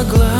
могла.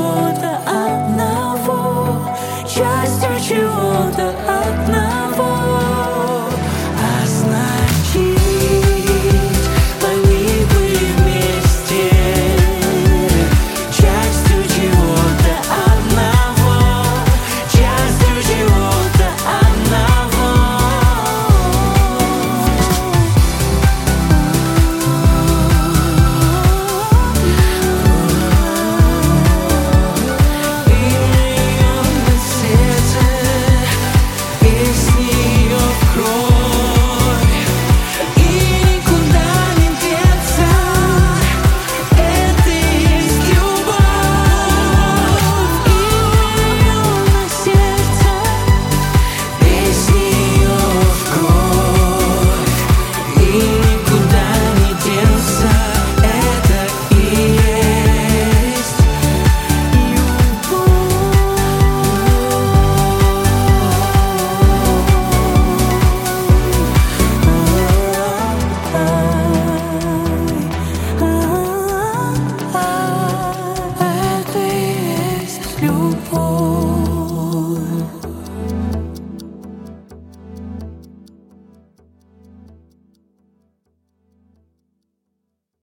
чего-то одного, частью чего-то одного.